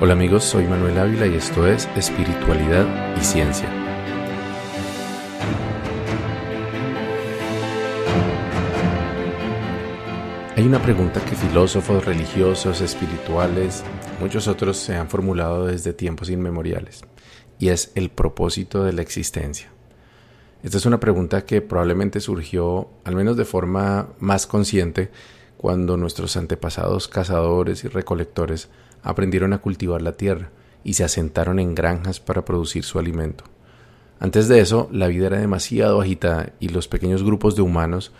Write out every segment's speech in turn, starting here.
Hola amigos, soy Manuel Ávila y esto es Espiritualidad y Ciencia. Hay una pregunta que filósofos, religiosos, espirituales, muchos otros se han formulado desde tiempos inmemoriales, y es el propósito de la existencia. Esta es una pregunta que probablemente surgió, al menos de forma más consciente, cuando nuestros antepasados cazadores y recolectores aprendieron a cultivar la tierra y se asentaron en granjas para producir su alimento. Antes de eso, la vida era demasiado agitada y los pequeños grupos de humanos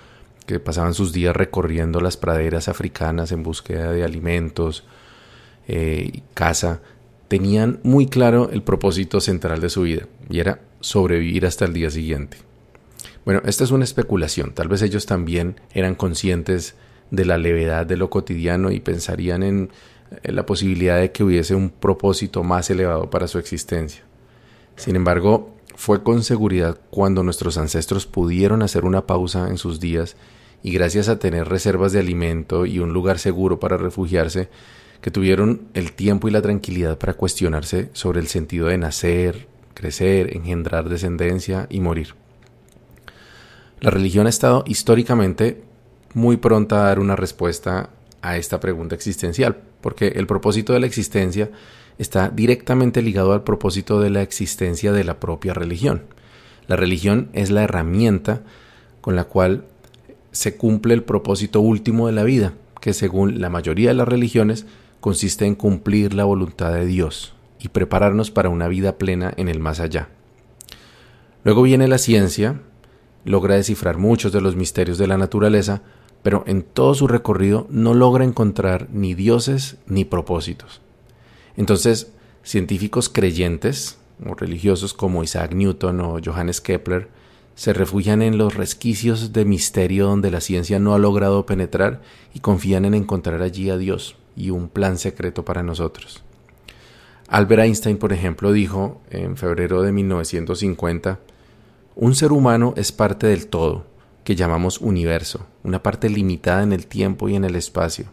que pasaban sus días recorriendo las praderas africanas en búsqueda de alimentos eh, y caza, tenían muy claro el propósito central de su vida y era sobrevivir hasta el día siguiente. Bueno, esta es una especulación, tal vez ellos también eran conscientes de la levedad de lo cotidiano y pensarían en, la posibilidad de que hubiese un propósito más elevado para su existencia. Sin embargo, fue con seguridad cuando nuestros ancestros pudieron hacer una pausa en sus días y gracias a tener reservas de alimento y un lugar seguro para refugiarse, que tuvieron el tiempo y la tranquilidad para cuestionarse sobre el sentido de nacer, crecer, engendrar descendencia y morir. La religión ha estado históricamente muy pronta a dar una respuesta a esta pregunta existencial, porque el propósito de la existencia está directamente ligado al propósito de la existencia de la propia religión. La religión es la herramienta con la cual se cumple el propósito último de la vida, que según la mayoría de las religiones consiste en cumplir la voluntad de Dios y prepararnos para una vida plena en el más allá. Luego viene la ciencia, logra descifrar muchos de los misterios de la naturaleza, pero en todo su recorrido no logra encontrar ni dioses ni propósitos. Entonces, científicos creyentes o religiosos como Isaac Newton o Johannes Kepler se refugian en los resquicios de misterio donde la ciencia no ha logrado penetrar y confían en encontrar allí a Dios y un plan secreto para nosotros. Albert Einstein, por ejemplo, dijo en febrero de 1950, un ser humano es parte del todo, que llamamos universo, una parte limitada en el tiempo y en el espacio.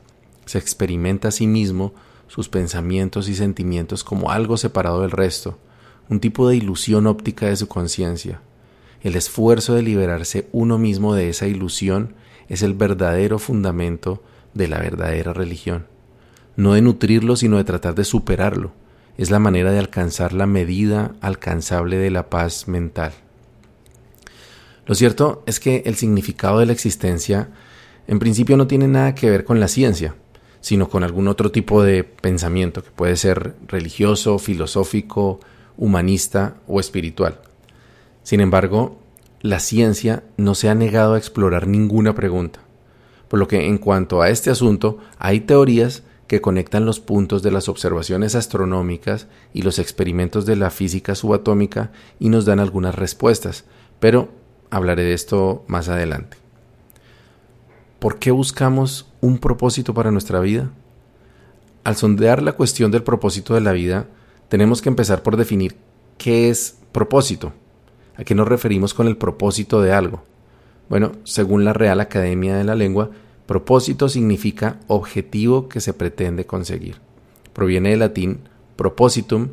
Se experimenta a sí mismo sus pensamientos y sentimientos como algo separado del resto, un tipo de ilusión óptica de su conciencia. El esfuerzo de liberarse uno mismo de esa ilusión es el verdadero fundamento de la verdadera religión. No de nutrirlo, sino de tratar de superarlo. Es la manera de alcanzar la medida alcanzable de la paz mental. Lo cierto es que el significado de la existencia en principio no tiene nada que ver con la ciencia, sino con algún otro tipo de pensamiento que puede ser religioso, filosófico, humanista o espiritual. Sin embargo, la ciencia no se ha negado a explorar ninguna pregunta, por lo que en cuanto a este asunto hay teorías que conectan los puntos de las observaciones astronómicas y los experimentos de la física subatómica y nos dan algunas respuestas, pero hablaré de esto más adelante. ¿Por qué buscamos un propósito para nuestra vida? Al sondear la cuestión del propósito de la vida, tenemos que empezar por definir qué es propósito. ¿A qué nos referimos con el propósito de algo? Bueno, según la Real Academia de la Lengua, propósito significa objetivo que se pretende conseguir. Proviene del latín propositum,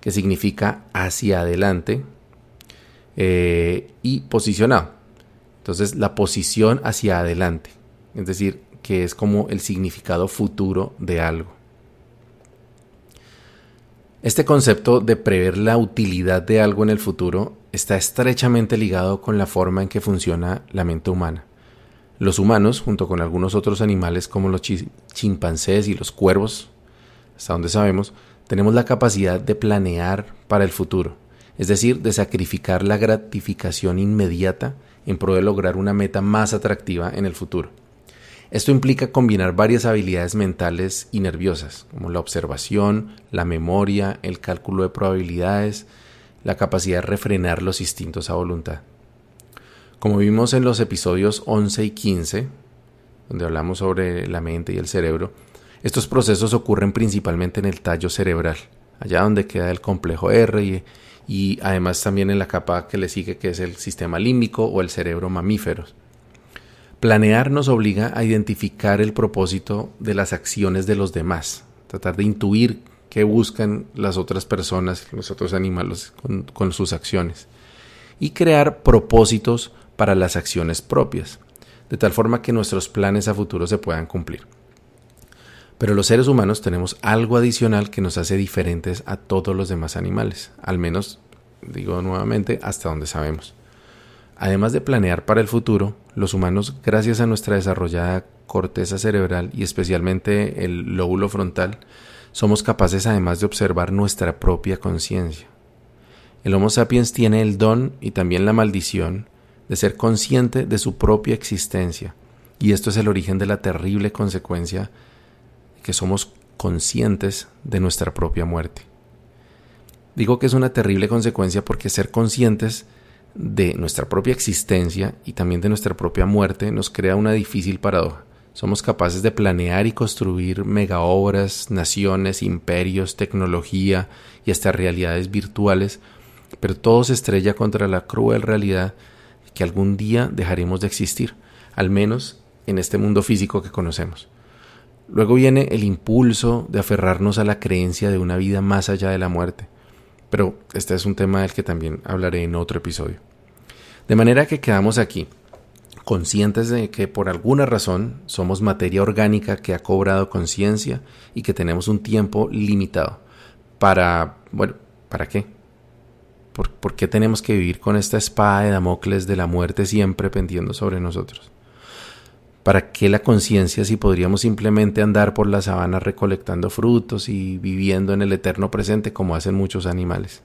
que significa hacia adelante, eh, y posicionado. Entonces la posición hacia adelante, es decir, que es como el significado futuro de algo. Este concepto de prever la utilidad de algo en el futuro está estrechamente ligado con la forma en que funciona la mente humana. Los humanos, junto con algunos otros animales como los chimpancés y los cuervos, hasta donde sabemos, tenemos la capacidad de planear para el futuro es decir, de sacrificar la gratificación inmediata en pro de lograr una meta más atractiva en el futuro. Esto implica combinar varias habilidades mentales y nerviosas, como la observación, la memoria, el cálculo de probabilidades, la capacidad de refrenar los instintos a voluntad. Como vimos en los episodios 11 y 15, donde hablamos sobre la mente y el cerebro, estos procesos ocurren principalmente en el tallo cerebral, allá donde queda el complejo R y y además también en la capa que le sigue que es el sistema límbico o el cerebro mamíferos. Planear nos obliga a identificar el propósito de las acciones de los demás, tratar de intuir qué buscan las otras personas, los otros animales con, con sus acciones. Y crear propósitos para las acciones propias, de tal forma que nuestros planes a futuro se puedan cumplir. Pero los seres humanos tenemos algo adicional que nos hace diferentes a todos los demás animales, al menos, digo nuevamente, hasta donde sabemos. Además de planear para el futuro, los humanos, gracias a nuestra desarrollada corteza cerebral y especialmente el lóbulo frontal, somos capaces además de observar nuestra propia conciencia. El Homo sapiens tiene el don y también la maldición de ser consciente de su propia existencia, y esto es el origen de la terrible consecuencia que somos conscientes de nuestra propia muerte. Digo que es una terrible consecuencia porque ser conscientes de nuestra propia existencia y también de nuestra propia muerte nos crea una difícil paradoja. Somos capaces de planear y construir megaobras, naciones, imperios, tecnología y hasta realidades virtuales, pero todo se estrella contra la cruel realidad que algún día dejaremos de existir, al menos en este mundo físico que conocemos. Luego viene el impulso de aferrarnos a la creencia de una vida más allá de la muerte. Pero este es un tema del que también hablaré en otro episodio. De manera que quedamos aquí, conscientes de que por alguna razón somos materia orgánica que ha cobrado conciencia y que tenemos un tiempo limitado. Para, bueno, ¿para qué? ¿Por, ¿Por, qué tenemos que vivir con esta espada de Damocles de la muerte siempre pendiendo sobre nosotros? ¿Para qué la conciencia si podríamos simplemente andar por la sabana recolectando frutos y viviendo en el eterno presente como hacen muchos animales?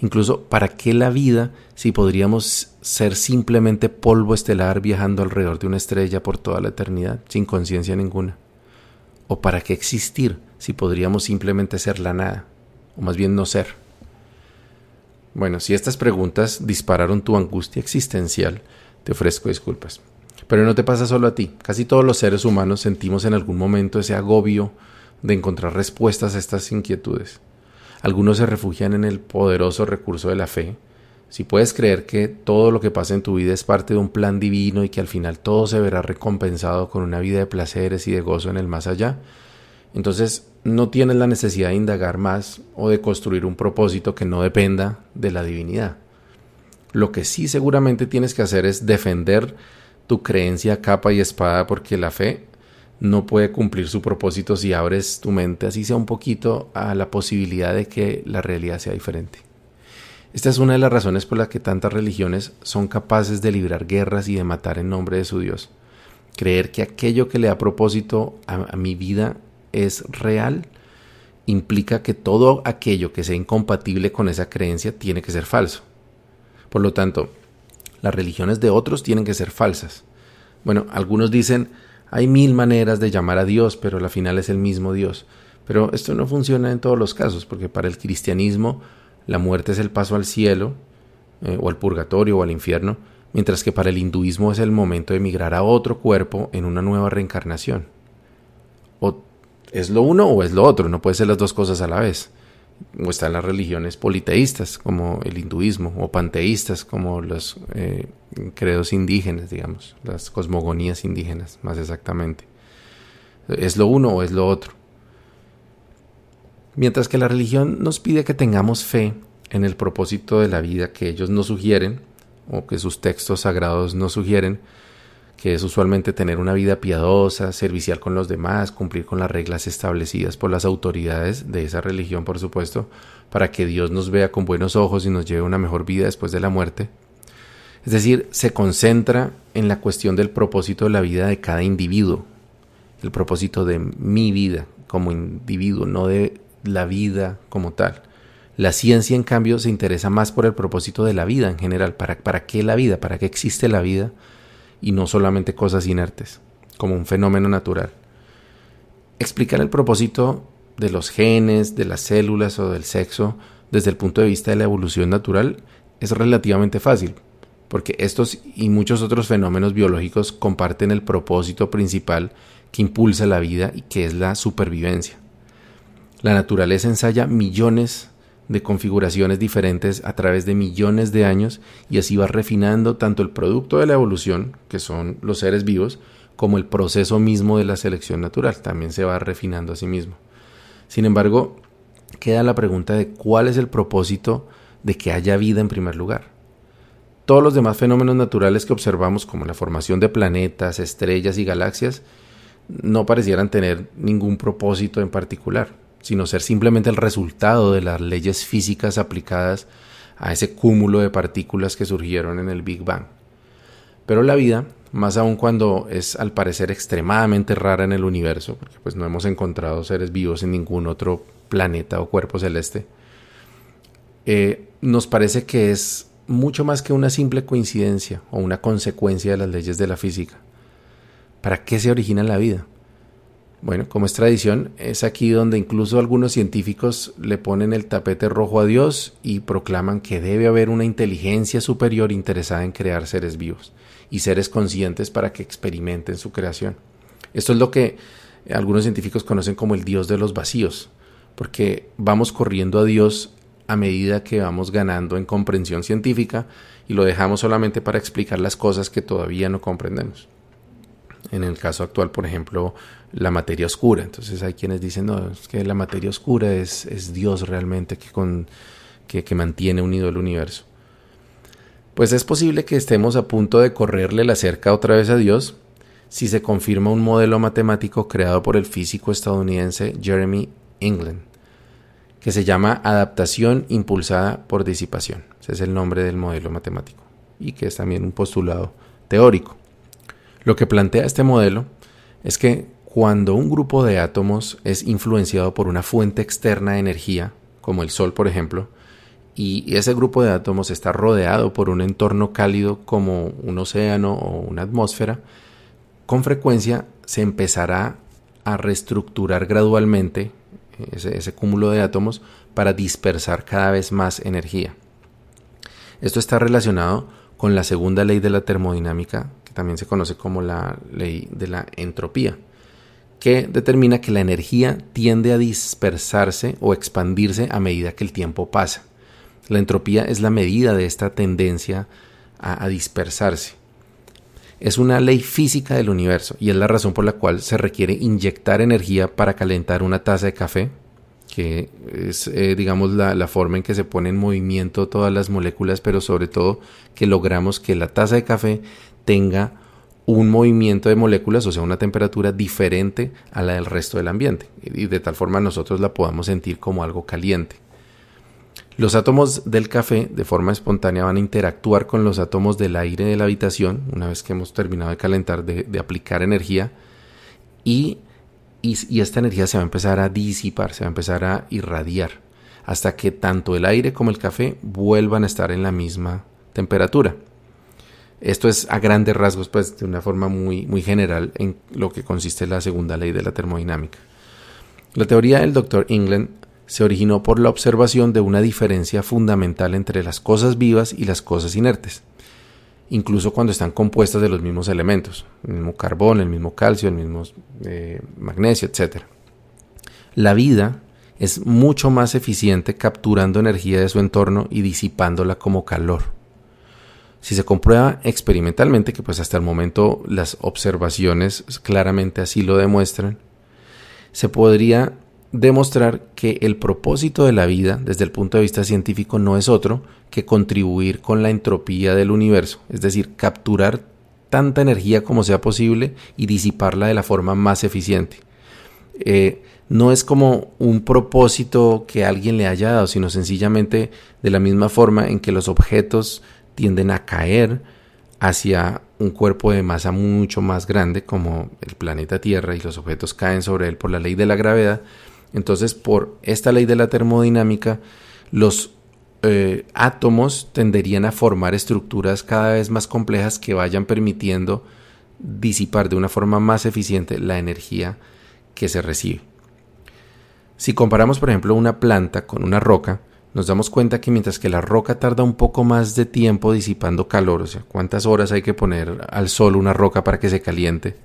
Incluso, ¿para qué la vida si podríamos ser simplemente polvo estelar viajando alrededor de una estrella por toda la eternidad, sin conciencia ninguna? ¿O para qué existir si podríamos simplemente ser la nada? O más bien no ser. Bueno, si estas preguntas dispararon tu angustia existencial, te ofrezco disculpas. Pero no te pasa solo a ti. Casi todos los seres humanos sentimos en algún momento ese agobio de encontrar respuestas a estas inquietudes. Algunos se refugian en el poderoso recurso de la fe. Si puedes creer que todo lo que pasa en tu vida es parte de un plan divino y que al final todo se verá recompensado con una vida de placeres y de gozo en el más allá, entonces no tienes la necesidad de indagar más o de construir un propósito que no dependa de la divinidad. Lo que sí seguramente tienes que hacer es defender tu creencia capa y espada porque la fe no puede cumplir su propósito si abres tu mente así sea un poquito a la posibilidad de que la realidad sea diferente. Esta es una de las razones por las que tantas religiones son capaces de librar guerras y de matar en nombre de su Dios. Creer que aquello que le da propósito a, a mi vida es real implica que todo aquello que sea incompatible con esa creencia tiene que ser falso. Por lo tanto, las religiones de otros tienen que ser falsas. Bueno, algunos dicen, hay mil maneras de llamar a Dios, pero al final es el mismo Dios. Pero esto no funciona en todos los casos, porque para el cristianismo la muerte es el paso al cielo, eh, o al purgatorio, o al infierno, mientras que para el hinduismo es el momento de emigrar a otro cuerpo en una nueva reencarnación. O es lo uno o es lo otro, no puede ser las dos cosas a la vez o están las religiones politeístas como el hinduismo o panteístas como los eh, credos indígenas, digamos, las cosmogonías indígenas más exactamente. ¿Es lo uno o es lo otro? Mientras que la religión nos pide que tengamos fe en el propósito de la vida que ellos nos sugieren o que sus textos sagrados nos sugieren, que es usualmente tener una vida piadosa, servicial con los demás, cumplir con las reglas establecidas por las autoridades de esa religión, por supuesto, para que Dios nos vea con buenos ojos y nos lleve una mejor vida después de la muerte. Es decir, se concentra en la cuestión del propósito de la vida de cada individuo, el propósito de mi vida como individuo, no de la vida como tal. La ciencia, en cambio, se interesa más por el propósito de la vida en general. ¿Para, para qué la vida? ¿Para qué existe la vida? Y no solamente cosas inertes, como un fenómeno natural. Explicar el propósito de los genes, de las células o del sexo desde el punto de vista de la evolución natural es relativamente fácil, porque estos y muchos otros fenómenos biológicos comparten el propósito principal que impulsa la vida y que es la supervivencia. La naturaleza ensaya millones de configuraciones diferentes a través de millones de años y así va refinando tanto el producto de la evolución, que son los seres vivos, como el proceso mismo de la selección natural, también se va refinando a sí mismo. Sin embargo, queda la pregunta de cuál es el propósito de que haya vida en primer lugar. Todos los demás fenómenos naturales que observamos, como la formación de planetas, estrellas y galaxias, no parecieran tener ningún propósito en particular, sino ser simplemente el resultado de las leyes físicas aplicadas a ese cúmulo de partículas que surgieron en el Big Bang. Pero la vida, más aún cuando es al parecer extremadamente rara en el universo, porque pues no hemos encontrado seres vivos en ningún otro planeta o cuerpo celeste, eh, nos parece que es mucho más que una simple coincidencia o una consecuencia de las leyes de la física. ¿Para qué se origina la vida? Bueno, como es tradición, es aquí donde incluso algunos científicos le ponen el tapete rojo a Dios y proclaman que debe haber una inteligencia superior interesada en crear seres vivos y seres conscientes para que experimenten su creación. Esto es lo que algunos científicos conocen como el Dios de los vacíos, porque vamos corriendo a Dios a medida que vamos ganando en comprensión científica y lo dejamos solamente para explicar las cosas que todavía no comprendemos. En el caso actual, por ejemplo, la materia oscura. Entonces hay quienes dicen, no, es que la materia oscura es, es Dios realmente que, con, que, que mantiene unido el universo. Pues es posible que estemos a punto de correrle la cerca otra vez a Dios si se confirma un modelo matemático creado por el físico estadounidense Jeremy England que se llama adaptación impulsada por disipación. Ese es el nombre del modelo matemático y que es también un postulado teórico. Lo que plantea este modelo es que cuando un grupo de átomos es influenciado por una fuente externa de energía, como el Sol por ejemplo, y ese grupo de átomos está rodeado por un entorno cálido como un océano o una atmósfera, con frecuencia se empezará a reestructurar gradualmente ese, cúmulo de átomos, para dispersar cada vez más energía. Esto está relacionado con la segunda ley de la termodinámica, que también se conoce como la ley de la entropía, que determina que la energía tiende a dispersarse o expandirse a medida que el tiempo pasa. La entropía es la medida de esta tendencia a dispersarse es una ley física del universo y es la razón por la cual se requiere inyectar energía para calentar una taza de café, que es, eh, digamos, la, la, forma en que se pone en movimiento todas las moléculas, pero sobre todo que logramos que la taza de café tenga un movimiento de moléculas, o sea, una temperatura diferente a la del resto del ambiente, y de tal forma nosotros la podamos sentir como algo caliente. Los átomos del café de forma espontánea van a interactuar con los átomos del aire de la habitación una vez que hemos terminado de calentar, de, aplicar energía y, y, esta energía se va a empezar a disipar, se va a empezar a irradiar hasta que tanto el aire como el café vuelvan a estar en la misma temperatura. Esto es a grandes rasgos, pues de una forma muy, muy general en lo que consiste la segunda ley de la termodinámica. La teoría del Dr. England se originó por la observación de una diferencia fundamental entre las cosas vivas y las cosas inertes, incluso cuando están compuestas de los mismos elementos, el mismo carbón, el mismo calcio, el mismo eh, magnesio, etc. La vida es mucho más eficiente capturando energía de su entorno y disipándola como calor. Si se comprueba experimentalmente, que pues hasta el momento las observaciones claramente así lo demuestran, se podría demostrar que el propósito de la vida desde el punto de vista científico no es otro que contribuir con la entropía del universo, es decir, capturar tanta energía como sea posible y disiparla de la forma más eficiente. Eh, no es como un propósito que alguien le haya dado, sino sencillamente de la misma forma en que los objetos tienden a caer hacia un cuerpo de masa mucho más grande como el planeta Tierra y los objetos caen sobre él por la ley de la gravedad, entonces, por esta ley de la termodinámica, los eh, átomos tenderían a formar estructuras cada vez más complejas que vayan permitiendo disipar de una forma más eficiente la energía que se recibe. Si comparamos, por ejemplo, una planta con una roca, nos damos cuenta que mientras que la roca tarda un poco más de tiempo disipando calor, o sea, cuántas horas hay que poner al sol una roca para que se caliente,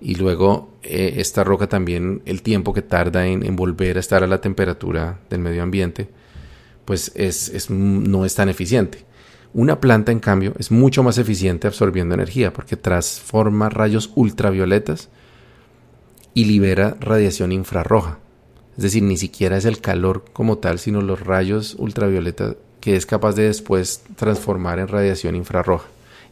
y luego eh, esta roca también el tiempo que tarda en, volver a estar a la temperatura del medio ambiente pues es, no es tan eficiente. Una planta, en cambio, es mucho más eficiente absorbiendo energía porque transforma rayos ultravioletas y libera radiación infrarroja. Es decir, ni siquiera es el calor como tal, sino los rayos ultravioleta que es capaz de después transformar en radiación infrarroja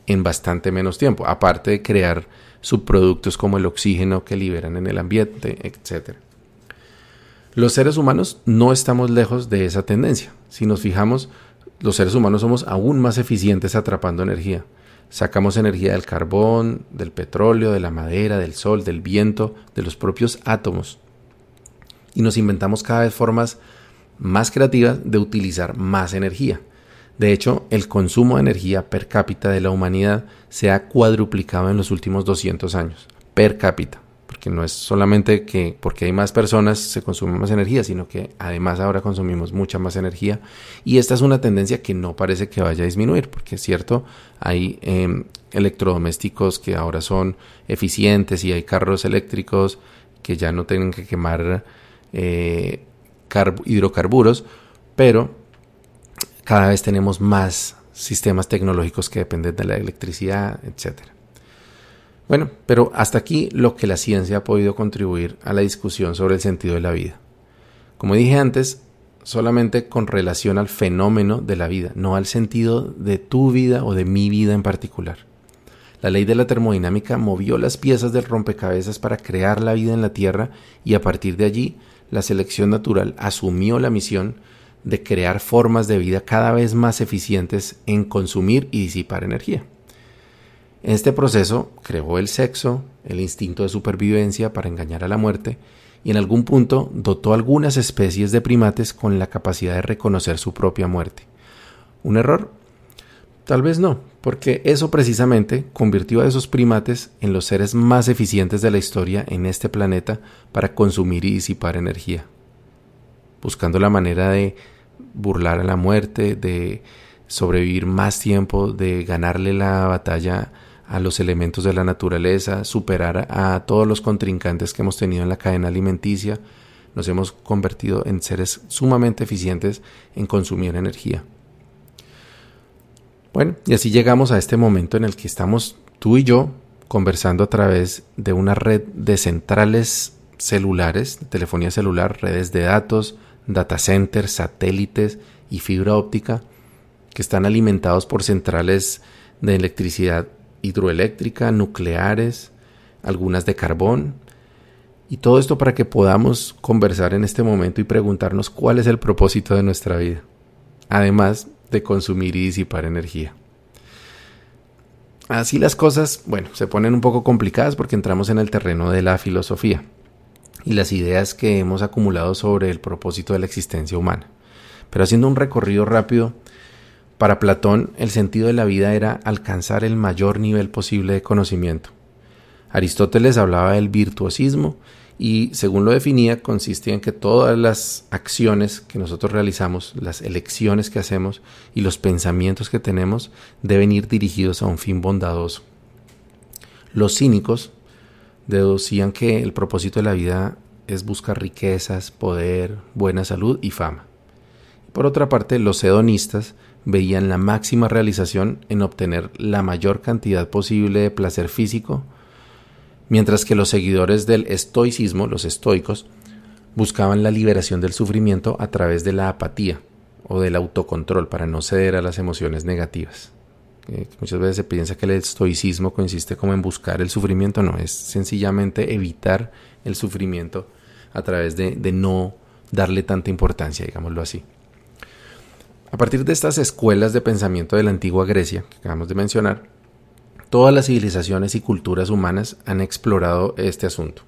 en bastante menos tiempo, aparte de crear subproductos como el oxígeno que liberan en el ambiente, etc. Los seres humanos no estamos lejos de esa tendencia. Si nos fijamos, los seres humanos somos aún más eficientes atrapando energía. Sacamos energía del carbón, del petróleo, de la madera, del sol, del viento, de los propios átomos. Y nos inventamos cada vez formas más creativas de utilizar más energía. De hecho, el consumo de energía per cápita de la humanidad se ha cuadruplicado en los últimos 200 años. Per cápita. Porque no es solamente que porque hay más personas se consume más energía, sino que además ahora consumimos mucha más energía. Y esta es una tendencia que no parece que vaya a disminuir, porque es cierto, hay em, electrodomésticos que ahora son eficientes y hay carros eléctricos que ya no tienen que quemar eh, hidrocarburos, pero cada vez tenemos más sistemas tecnológicos que dependen de la electricidad, etc. Bueno, pero hasta aquí lo que la ciencia ha podido contribuir a la discusión sobre el sentido de la vida. Como dije antes, solamente con relación al fenómeno de la vida, no al sentido de tu vida o de mi vida en particular. La ley de la termodinámica movió las piezas del rompecabezas para crear la vida en la Tierra y a partir de allí la selección natural asumió la misión de crear formas de vida cada vez más eficientes en consumir y disipar energía. En este proceso creó el sexo, el instinto de supervivencia para engañar a la muerte, y en algún punto dotó algunas especies de primates con la capacidad de reconocer su propia muerte. ¿Un error? Tal vez no, porque eso precisamente convirtió a esos primates en los seres más eficientes de la historia en este planeta para consumir y disipar energía, buscando la manera de burlar a la muerte, de sobrevivir más tiempo, de ganarle la batalla a los elementos de la naturaleza, superar a todos los contrincantes que hemos tenido en la cadena alimenticia, nos hemos convertido en seres sumamente eficientes en consumir energía. Bueno, y así llegamos a este momento en el que estamos tú y yo conversando a través de una red de centrales celulares, telefonía celular, redes de datos, data centers, satélites y fibra óptica que están alimentados por centrales de electricidad hidroeléctrica, nucleares, algunas de carbón, y todo esto para que podamos conversar en este momento y preguntarnos cuál es el propósito de nuestra vida, además de consumir y disipar energía. Así las cosas, bueno, se ponen un poco complicadas porque entramos en el terreno de la filosofía y las ideas que hemos acumulado sobre el propósito de la existencia humana. Pero haciendo un recorrido rápido, para Platón el sentido de la vida era alcanzar el mayor nivel posible de conocimiento. Aristóteles hablaba del virtuosismo y según lo definía consistía en que todas las acciones que nosotros realizamos, las elecciones que hacemos y los pensamientos que tenemos deben ir dirigidos a un fin bondadoso. Los cínicos deducían que el propósito de la vida es buscar riquezas, poder, buena salud y fama. Por otra parte, los hedonistas veían la máxima realización en obtener la mayor cantidad posible de placer físico, mientras que los seguidores del estoicismo, los estoicos, buscaban la liberación del sufrimiento a través de la apatía o del autocontrol para no ceder a las emociones negativas muchas veces se piensa que el estoicismo consiste como en buscar el sufrimiento, no, es sencillamente evitar el sufrimiento a través de, de no darle tanta importancia, digámoslo así. A partir de estas escuelas de pensamiento de la antigua Grecia, que acabamos de mencionar, todas las civilizaciones y culturas humanas han explorado este asunto,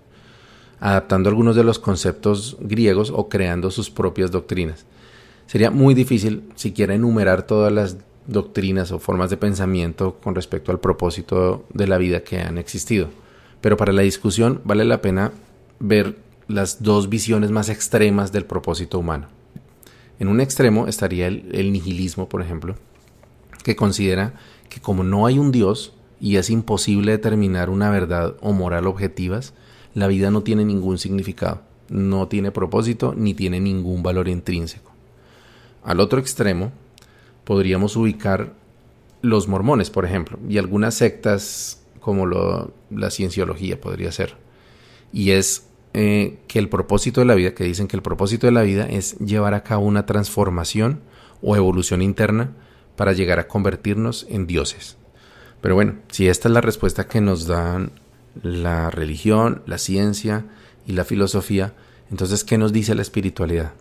adaptando algunos de los conceptos griegos o creando sus propias doctrinas. Sería muy difícil siquiera enumerar todas las doctrinas o formas de pensamiento con respecto al propósito de la vida que han existido. Pero para la discusión vale la pena ver las dos visiones más extremas del propósito humano. En un extremo estaría el, nihilismo, por ejemplo, que considera que como no hay un Dios y es imposible determinar una verdad o moral objetivas, la vida no tiene ningún significado, no tiene propósito ni tiene ningún valor intrínseco. Al otro extremo podríamos ubicar los mormones, por ejemplo, y algunas sectas como la cienciología podría ser. Y es eh, que el propósito de la vida, que dicen que el propósito de la vida es llevar a cabo una transformación o evolución interna para llegar a convertirnos en dioses. Pero bueno, si esta es la respuesta que nos dan la religión, la ciencia y la filosofía, entonces, ¿qué nos dice la espiritualidad?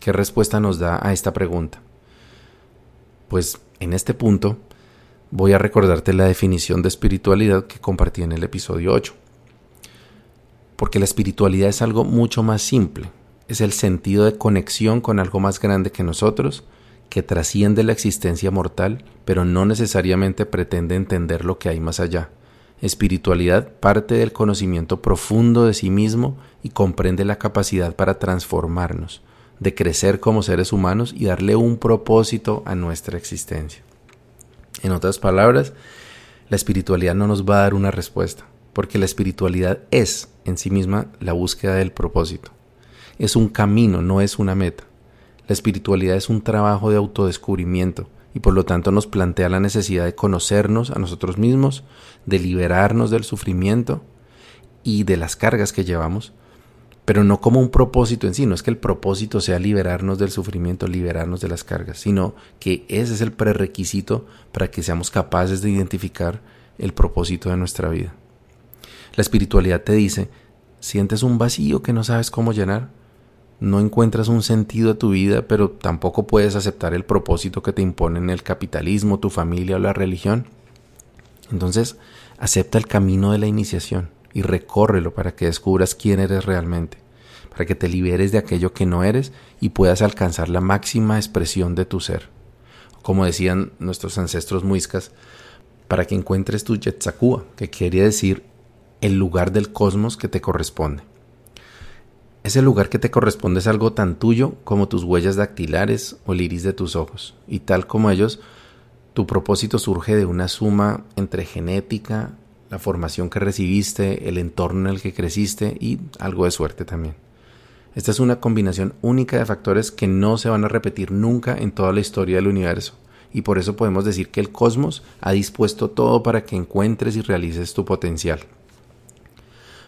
¿Qué respuesta nos da a esta pregunta? Pues en este punto voy a recordarte la definición de espiritualidad que compartí en el episodio 8. Porque la espiritualidad es algo mucho más simple, es el sentido de conexión con algo más grande que nosotros, que trasciende la existencia mortal, pero no necesariamente pretende entender lo que hay más allá. Espiritualidad parte del conocimiento profundo de sí mismo y comprende la capacidad para transformarnos, de crecer como seres humanos y darle un propósito a nuestra existencia. En otras palabras, la espiritualidad no nos va a dar una respuesta, porque la espiritualidad es en sí misma la búsqueda del propósito. Es un camino, no es una meta. La espiritualidad es un trabajo de autodescubrimiento y por lo tanto nos plantea la necesidad de conocernos a nosotros mismos, de liberarnos del sufrimiento y de las cargas que llevamos, pero no como un propósito en sí, no es que el propósito sea liberarnos del sufrimiento, liberarnos de las cargas, sino que ese es el prerequisito para que seamos capaces de identificar el propósito de nuestra vida. La espiritualidad te dice, sientes un vacío que no sabes cómo llenar, no encuentras un sentido a tu vida, pero tampoco puedes aceptar el propósito que te imponen el capitalismo, tu familia o la religión. Entonces, acepta el camino de la iniciación y recórrelo para que descubras quién eres realmente, para que te liberes de aquello que no eres y puedas alcanzar la máxima expresión de tu ser. Como decían nuestros ancestros muiscas, para que encuentres tu Yetzakua, que quiere decir el lugar del cosmos que te corresponde. Ese lugar que te corresponde es algo tan tuyo como tus huellas dactilares o el iris de tus ojos, y tal como ellos, tu propósito surge de una suma entre genética, la formación que recibiste, el entorno en el que creciste y algo de suerte también. Esta es una combinación única de factores que no se van a repetir nunca en toda la historia del universo, y por eso podemos decir que el cosmos ha dispuesto todo para que encuentres y realices tu potencial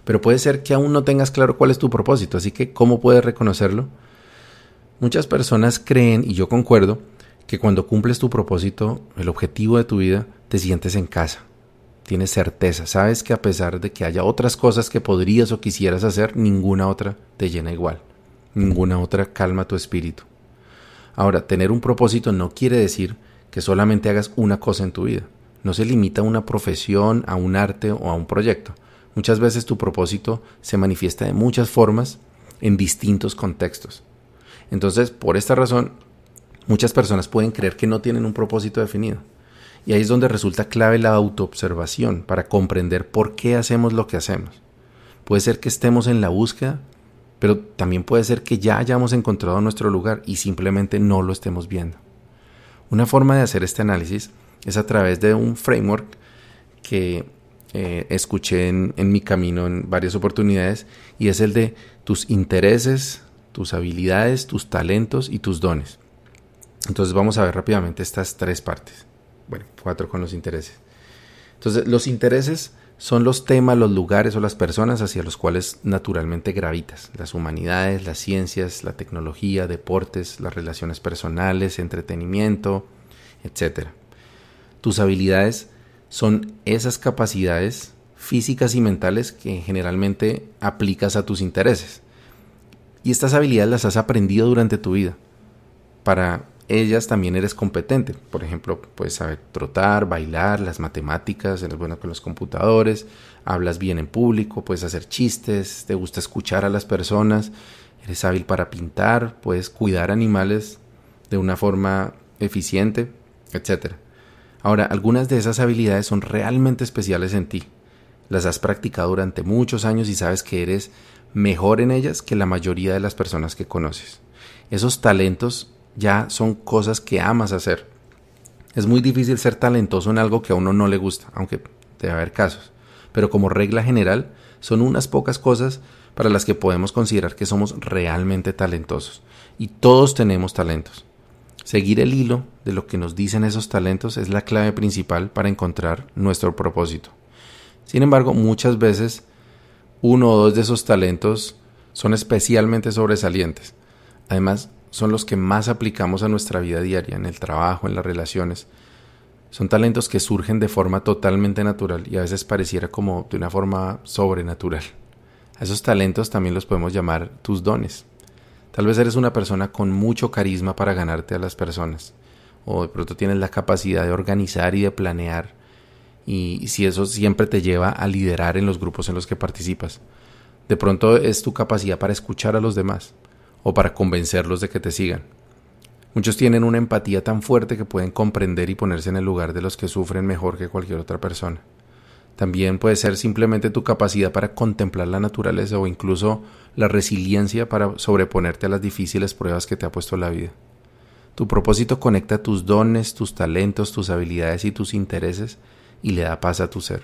pero puede ser que aún no tengas claro cuál es tu propósito, así que ¿cómo puedes reconocerlo? Muchas personas creen, y yo concuerdo, que cuando cumples tu propósito, el objetivo de tu vida, te sientes en casa. Tienes certeza, sabes que a pesar de que haya otras cosas que podrías o quisieras hacer, ninguna otra te llena igual. Ninguna otra calma tu espíritu. Ahora, tener un propósito no quiere decir que solamente hagas una cosa en tu vida. No se limita a una profesión, a un arte o a un proyecto. Muchas veces tu propósito se manifiesta de muchas formas en distintos contextos. Entonces, por esta razón, muchas personas pueden creer que no tienen un propósito definido. Y ahí es donde resulta clave la autoobservación para comprender por qué hacemos lo que hacemos. Puede ser que estemos en la búsqueda, pero también puede ser que ya hayamos encontrado nuestro lugar y simplemente no lo estemos viendo. Una forma de hacer este análisis es a través de un framework que eh, escuché en, mi camino en varias oportunidades y es el de tus intereses, tus habilidades, tus talentos y tus dones. Entonces vamos a ver rápidamente estas tres partes. Bueno, cuatro con los intereses. Entonces los intereses son los temas, los lugares o las personas hacia los cuales naturalmente gravitas. Las humanidades, las ciencias, la tecnología, deportes, las relaciones personales, entretenimiento, etc. Tus habilidades son esas capacidades físicas y mentales que generalmente aplicas a tus intereses. Y estas habilidades las has aprendido durante tu vida. Para ellas también eres competente. Por ejemplo, puedes saber trotar, bailar, las matemáticas, eres bueno con los computadores, hablas bien en público, puedes hacer chistes, te gusta escuchar a las personas, eres hábil para pintar, puedes cuidar animales de una forma eficiente, etcétera. Ahora, algunas de esas habilidades son realmente especiales en ti. Las has practicado durante muchos años y sabes que eres mejor en ellas que la mayoría de las personas que conoces. Esos talentos ya son cosas que amas hacer. Es muy difícil ser talentoso en algo que a uno no le gusta, aunque debe haber casos. Pero como regla general, son unas pocas cosas para las que podemos considerar que somos realmente talentosos. Y todos tenemos talentos. Seguir el hilo de lo que nos dicen esos talentos es la clave principal para encontrar nuestro propósito. Sin embargo, muchas veces uno o dos de esos talentos son especialmente sobresalientes. Además, son los que más aplicamos a nuestra vida diaria, en el trabajo, en las relaciones. Son talentos que surgen de forma totalmente natural y a veces pareciera como de una forma sobrenatural. A esos talentos también los podemos llamar tus dones. Tal vez eres una persona con mucho carisma para ganarte a las personas, o de pronto tienes la capacidad de organizar y de planear, y si eso siempre te lleva a liderar en los grupos en los que participas. De pronto es tu capacidad para escuchar a los demás, o para convencerlos de que te sigan. Muchos tienen una empatía tan fuerte que pueden comprender y ponerse en el lugar de los que sufren mejor que cualquier otra persona. También puede ser simplemente tu capacidad para contemplar la naturaleza o incluso la resiliencia para sobreponerte a las difíciles pruebas que te ha puesto la vida. Tu propósito conecta tus dones, tus talentos, tus habilidades y tus intereses y le da paz a tu ser.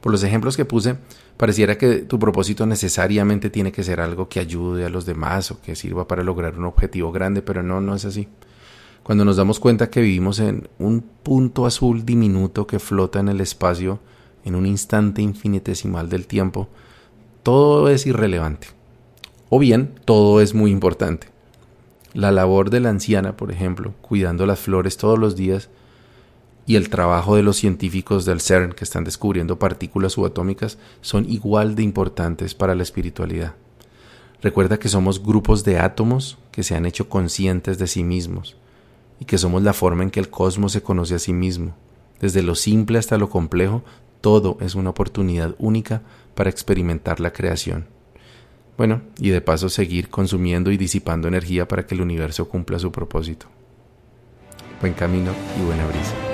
Por los ejemplos que puse, Pareciera que tu propósito necesariamente tiene que ser algo que ayude a los demás o que sirva para lograr un objetivo grande, pero no, no es así. Cuando nos damos cuenta que vivimos en un punto azul diminuto que flota en el espacio en un instante infinitesimal del tiempo, todo es irrelevante. O bien, todo es muy importante. La labor de la anciana, por ejemplo, cuidando las flores todos los días, y el trabajo de los científicos del CERN que están descubriendo partículas subatómicas son igual de importantes para la espiritualidad. Recuerda que somos grupos de átomos que se han hecho conscientes de sí mismos y que somos la forma en que el cosmos se conoce a sí mismo. Desde lo simple hasta lo complejo, todo es una oportunidad única para experimentar la creación. Bueno, y de paso seguir consumiendo y disipando energía para que el universo cumpla su propósito. Buen camino y buena brisa.